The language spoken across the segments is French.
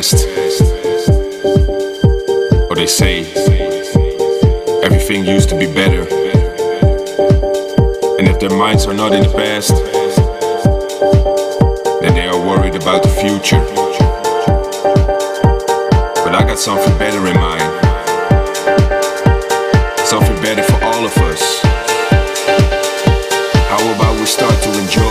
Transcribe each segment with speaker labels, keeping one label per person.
Speaker 1: test. Or they say everything used to be better. And if their minds are not in the past, then they are worried about the future. But I got something better in mind. Something better for all of us. How about we start to enjoy?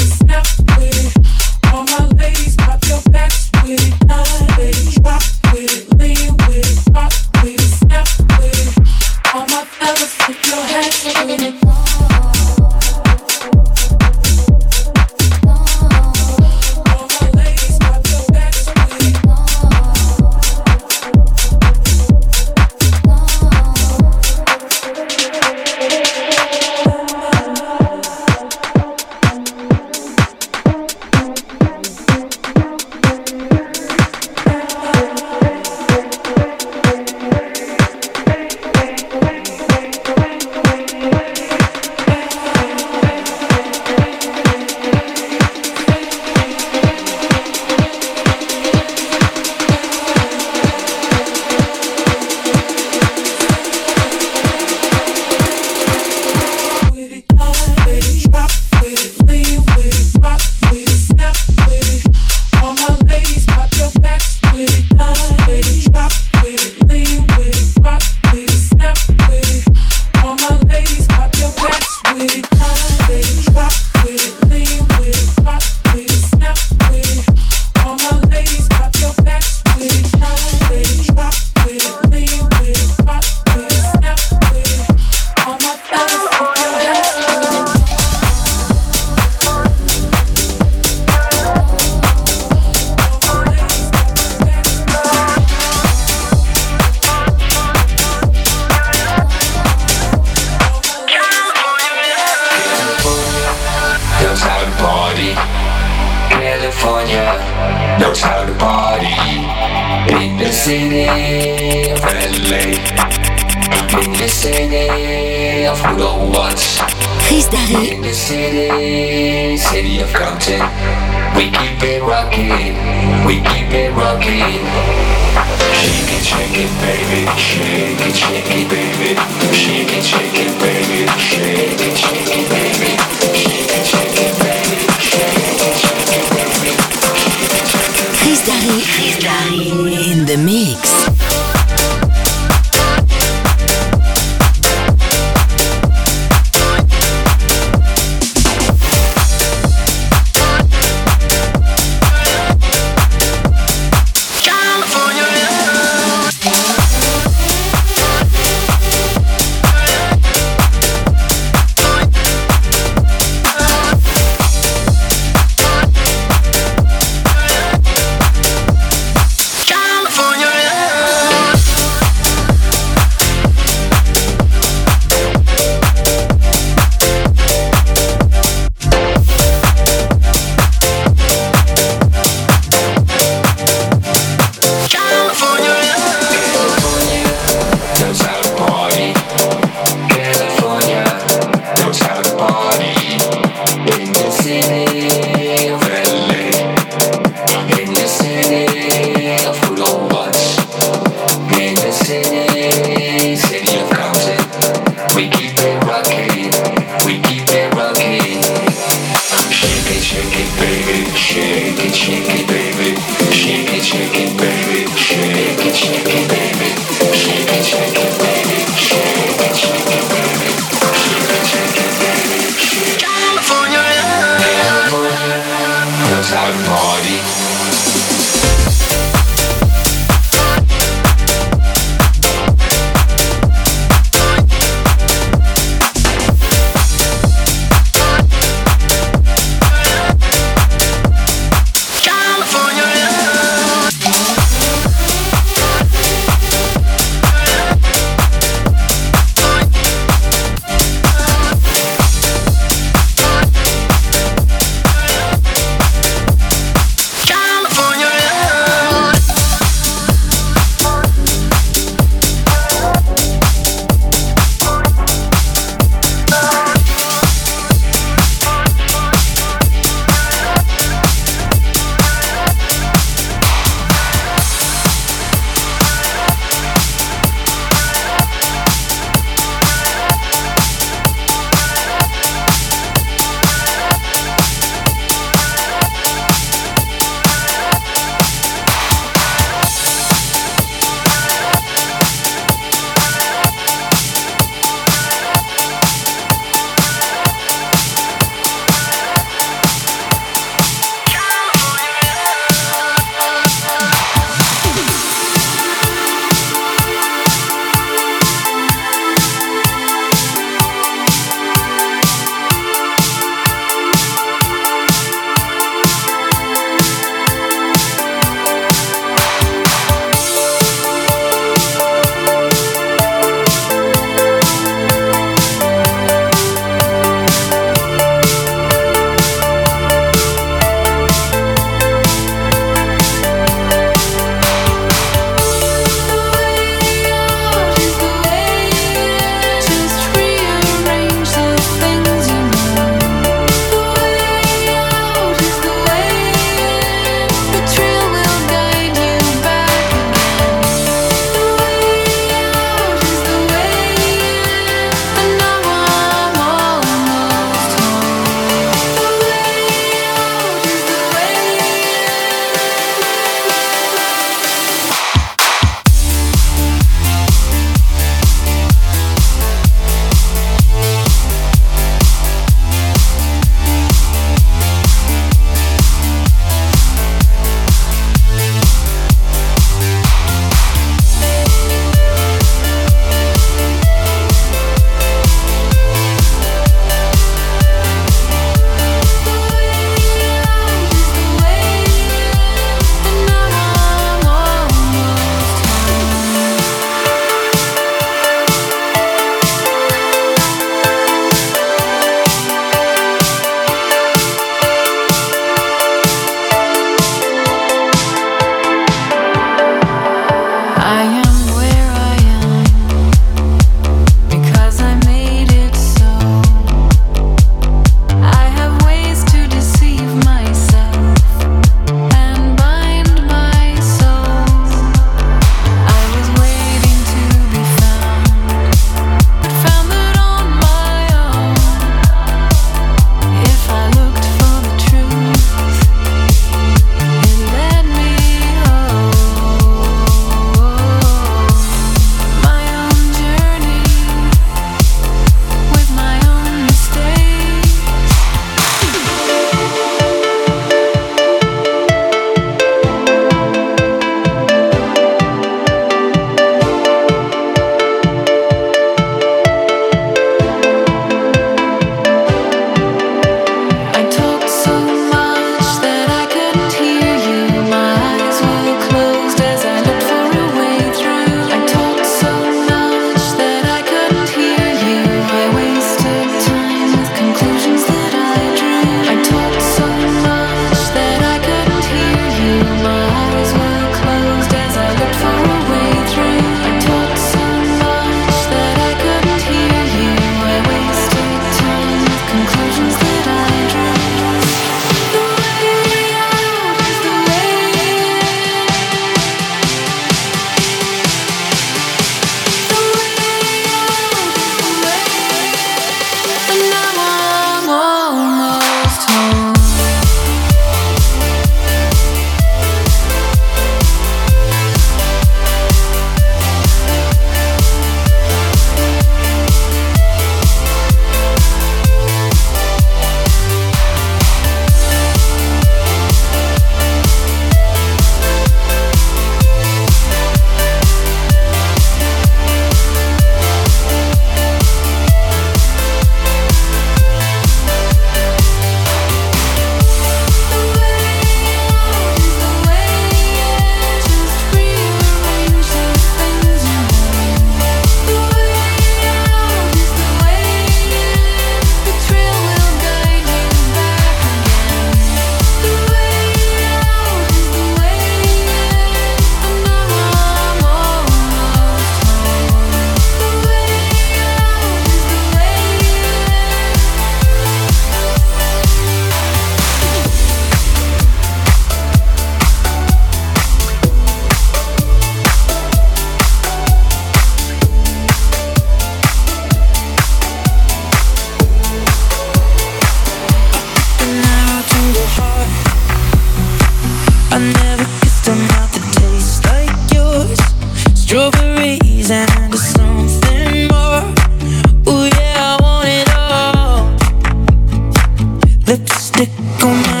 Speaker 1: stick on my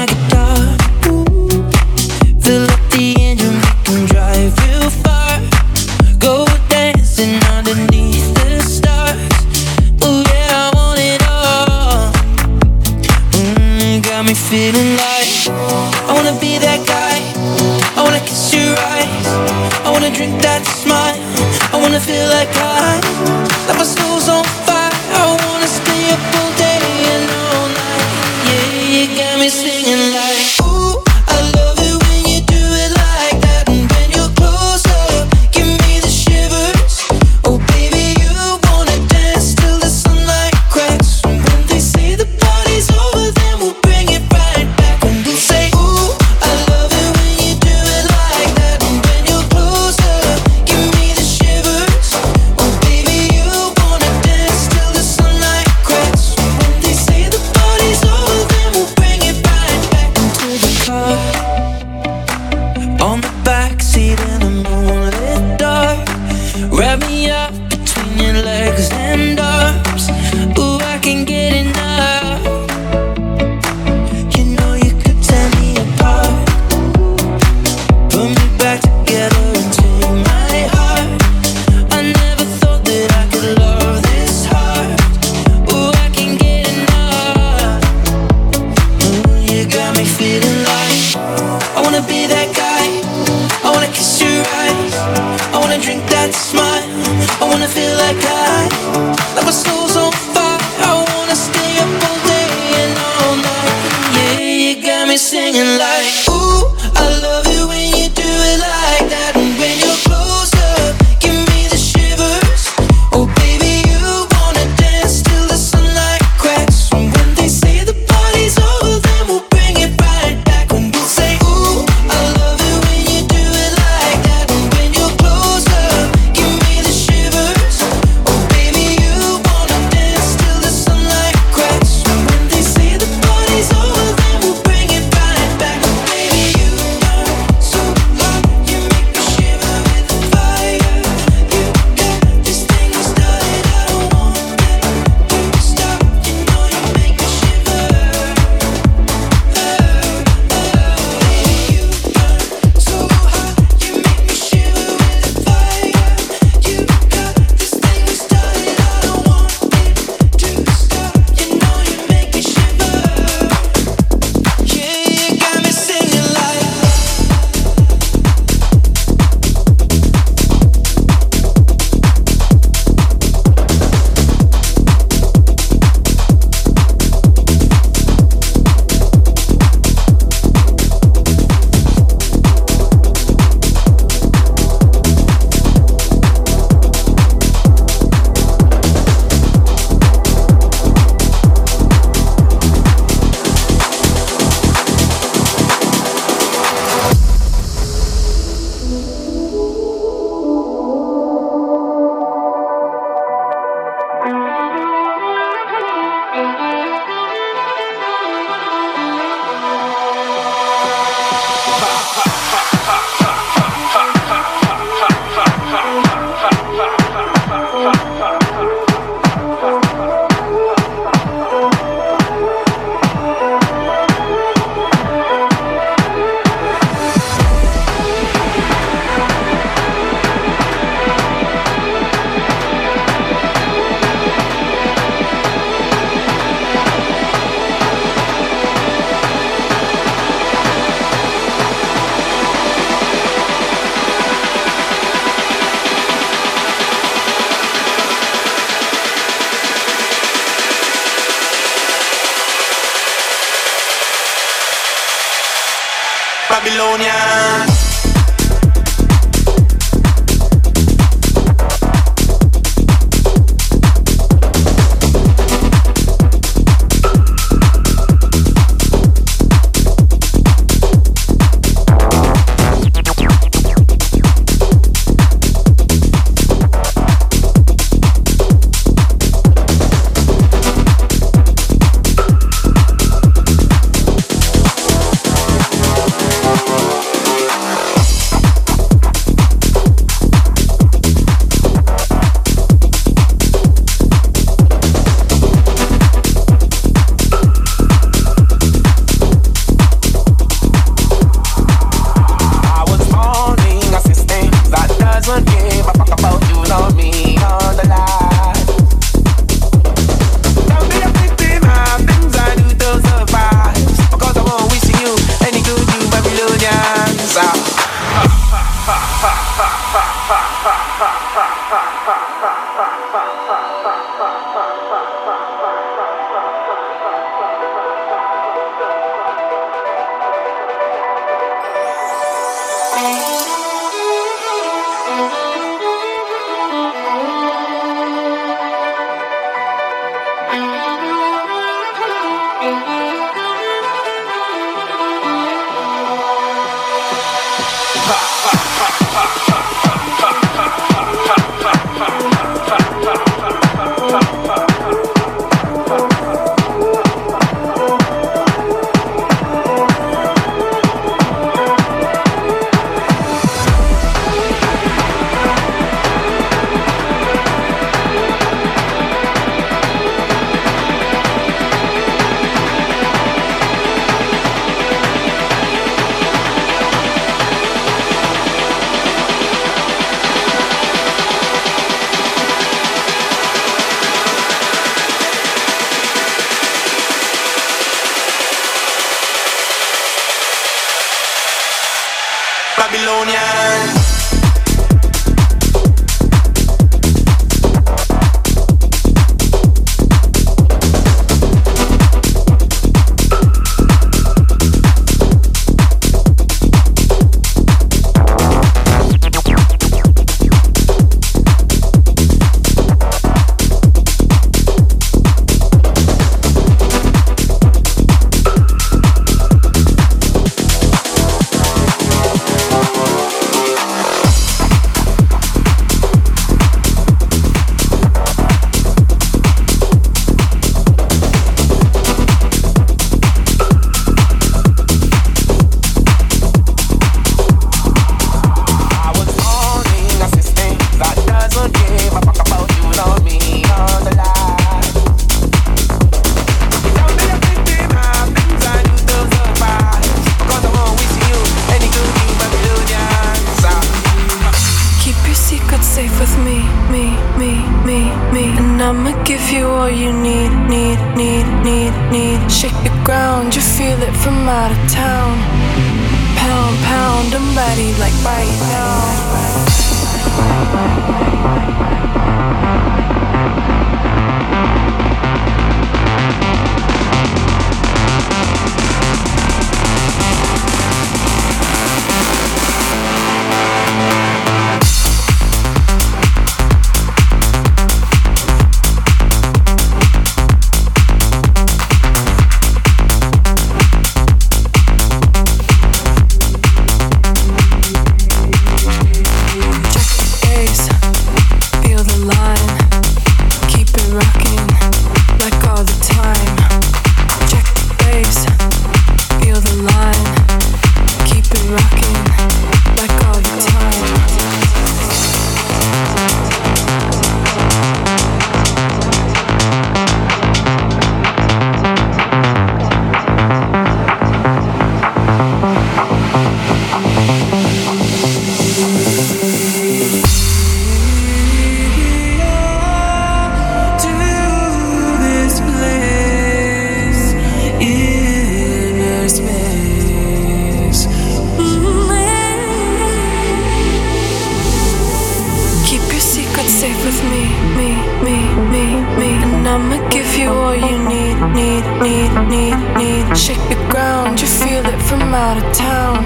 Speaker 1: need, need, need, need. Shake the
Speaker 2: ground, you feel it
Speaker 3: from out of town.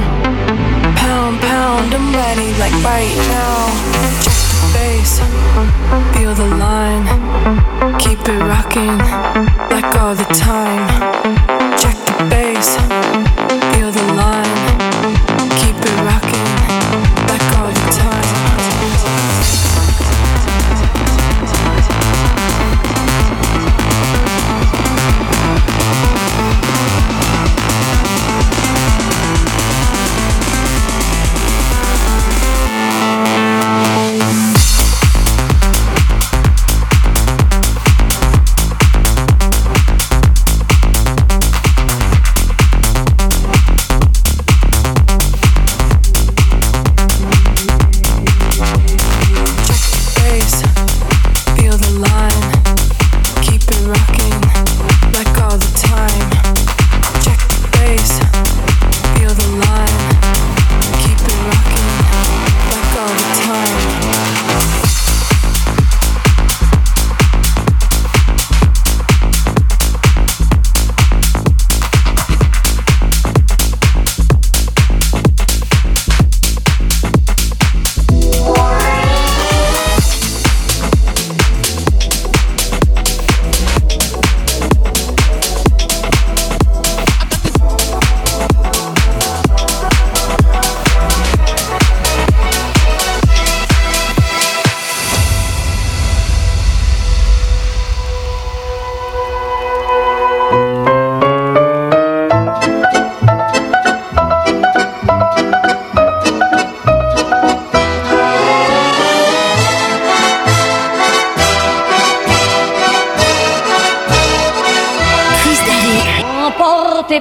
Speaker 3: Pound, pound, I'm ready like
Speaker 4: right now.
Speaker 3: Check the bass, feel the line. Keep it rocking
Speaker 4: like all the
Speaker 3: time. Check the bass, feel the
Speaker 5: line.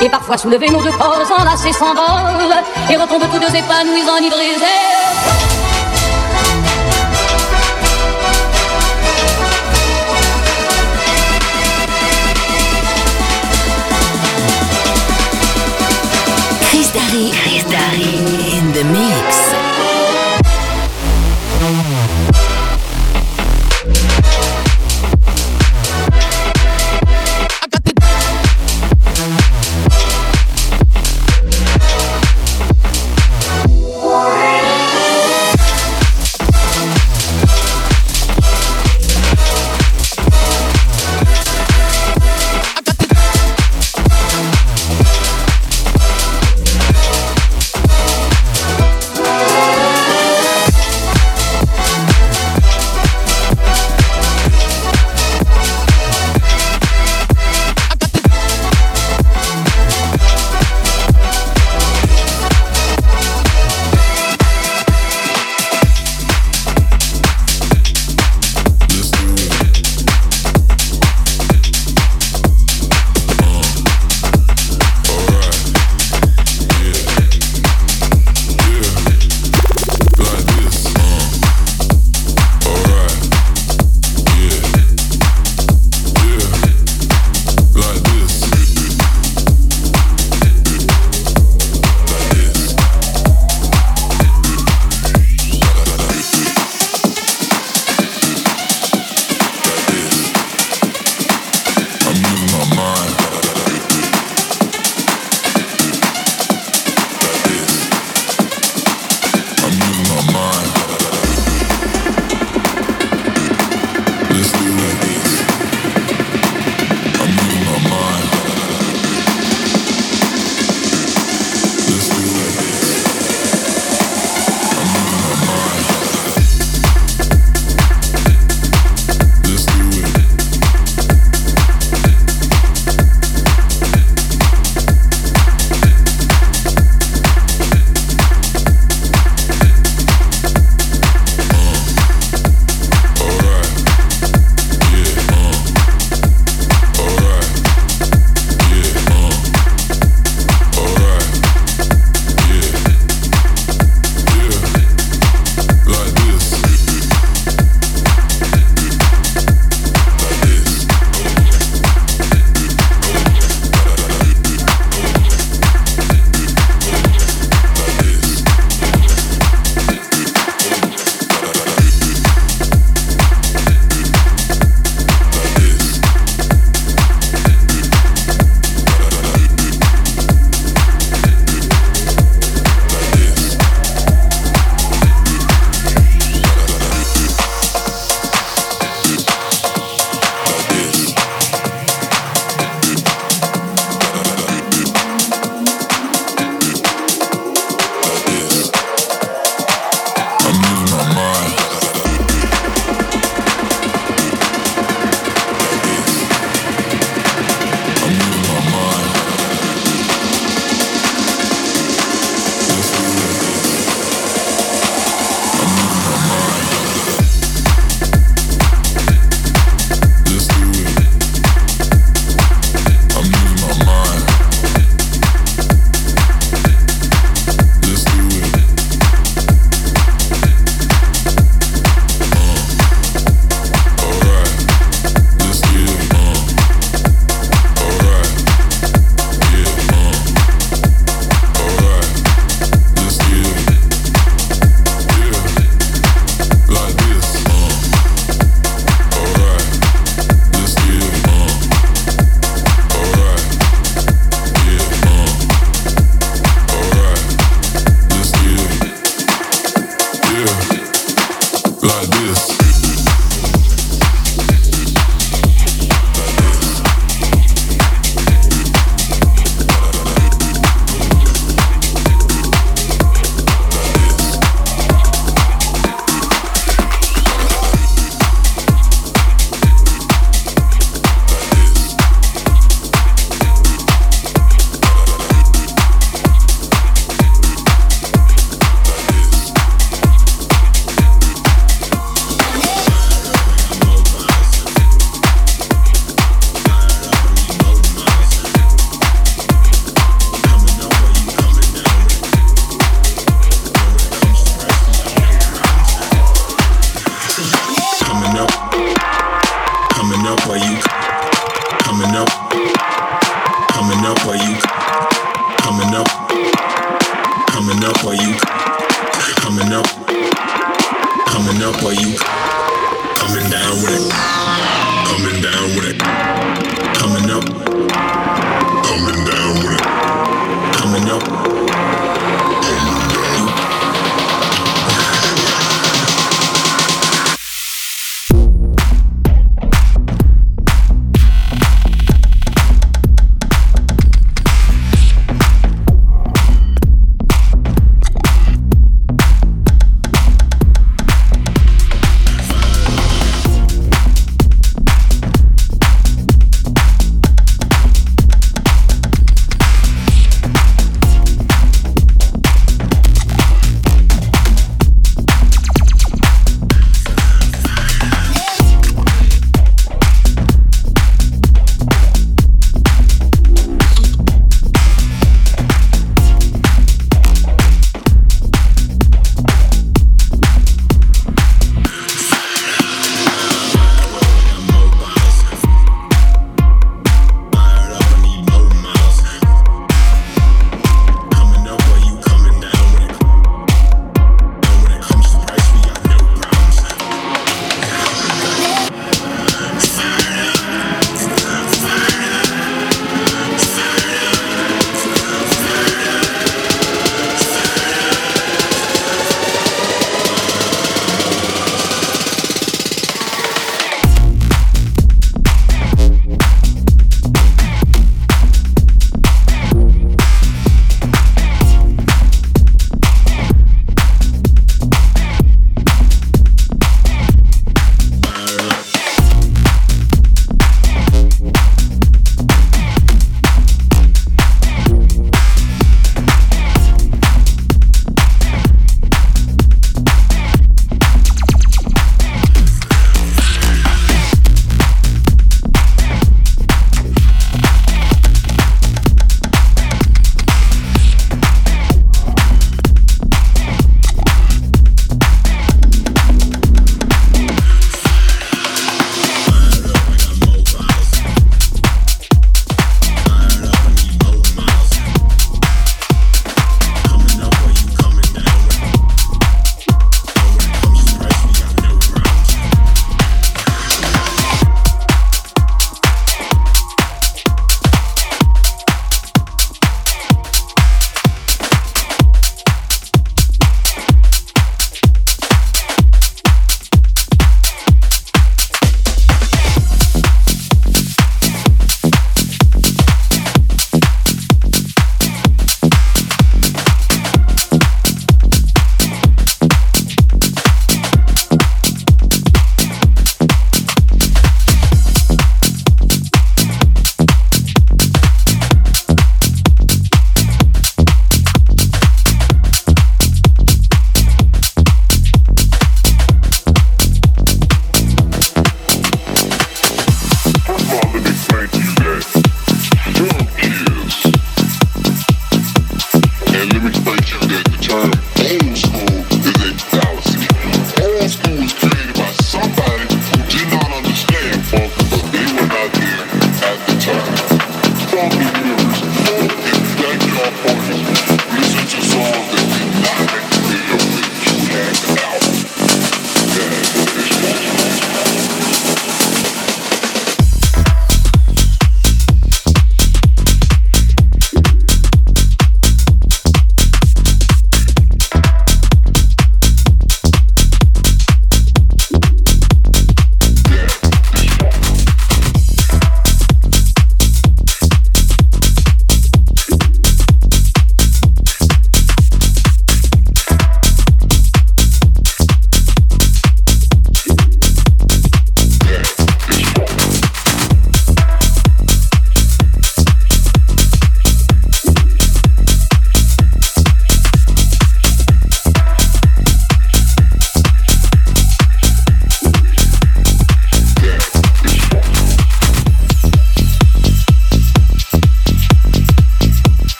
Speaker 6: Et parfois soulevés, nos deux corps enlacés s'envolent Et retombent tous deux épanouis,
Speaker 4: mix. Chris Darry. Chris Darry. In the mix.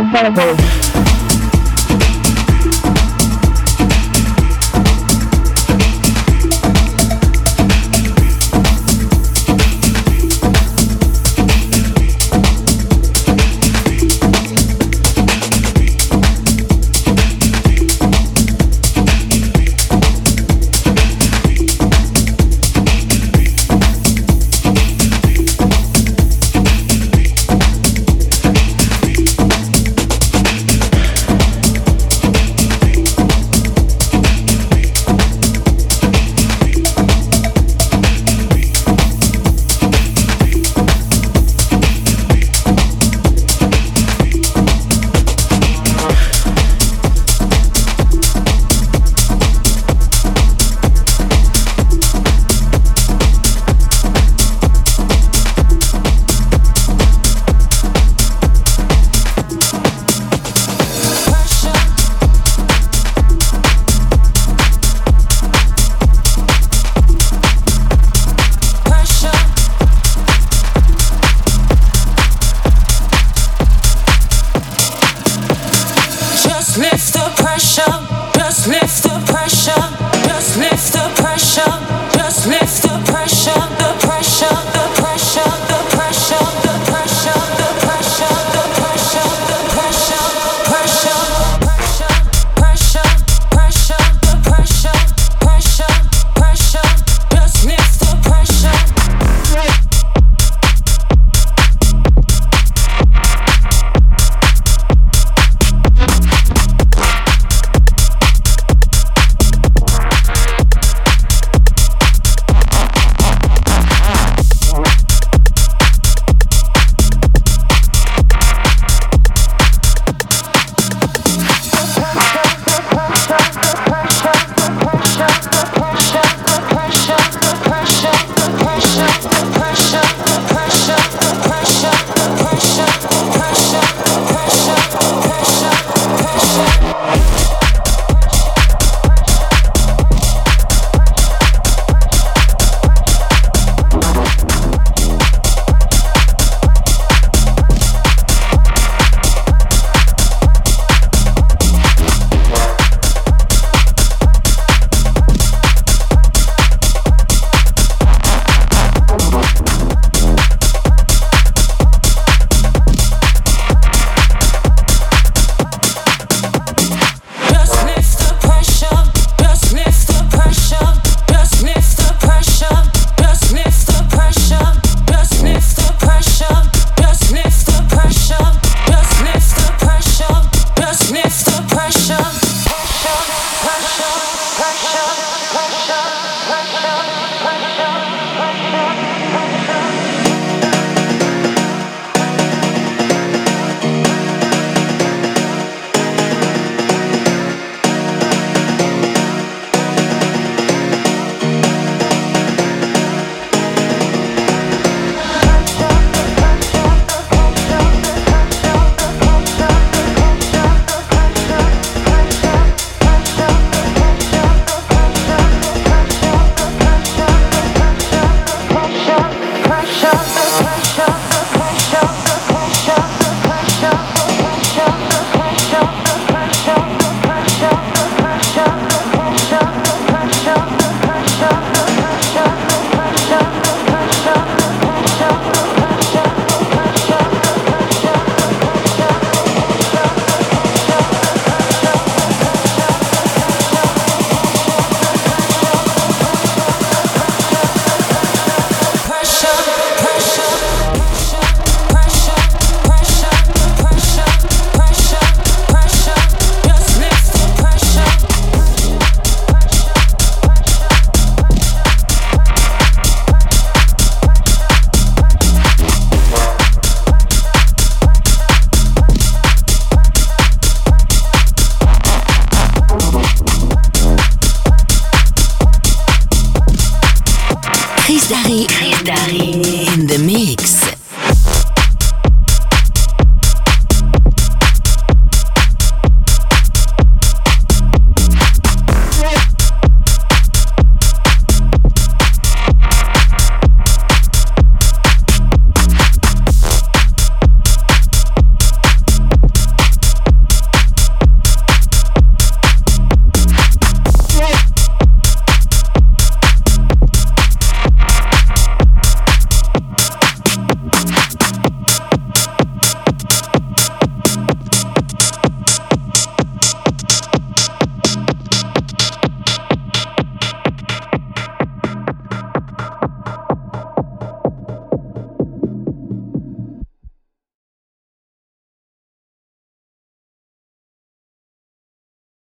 Speaker 4: Bye.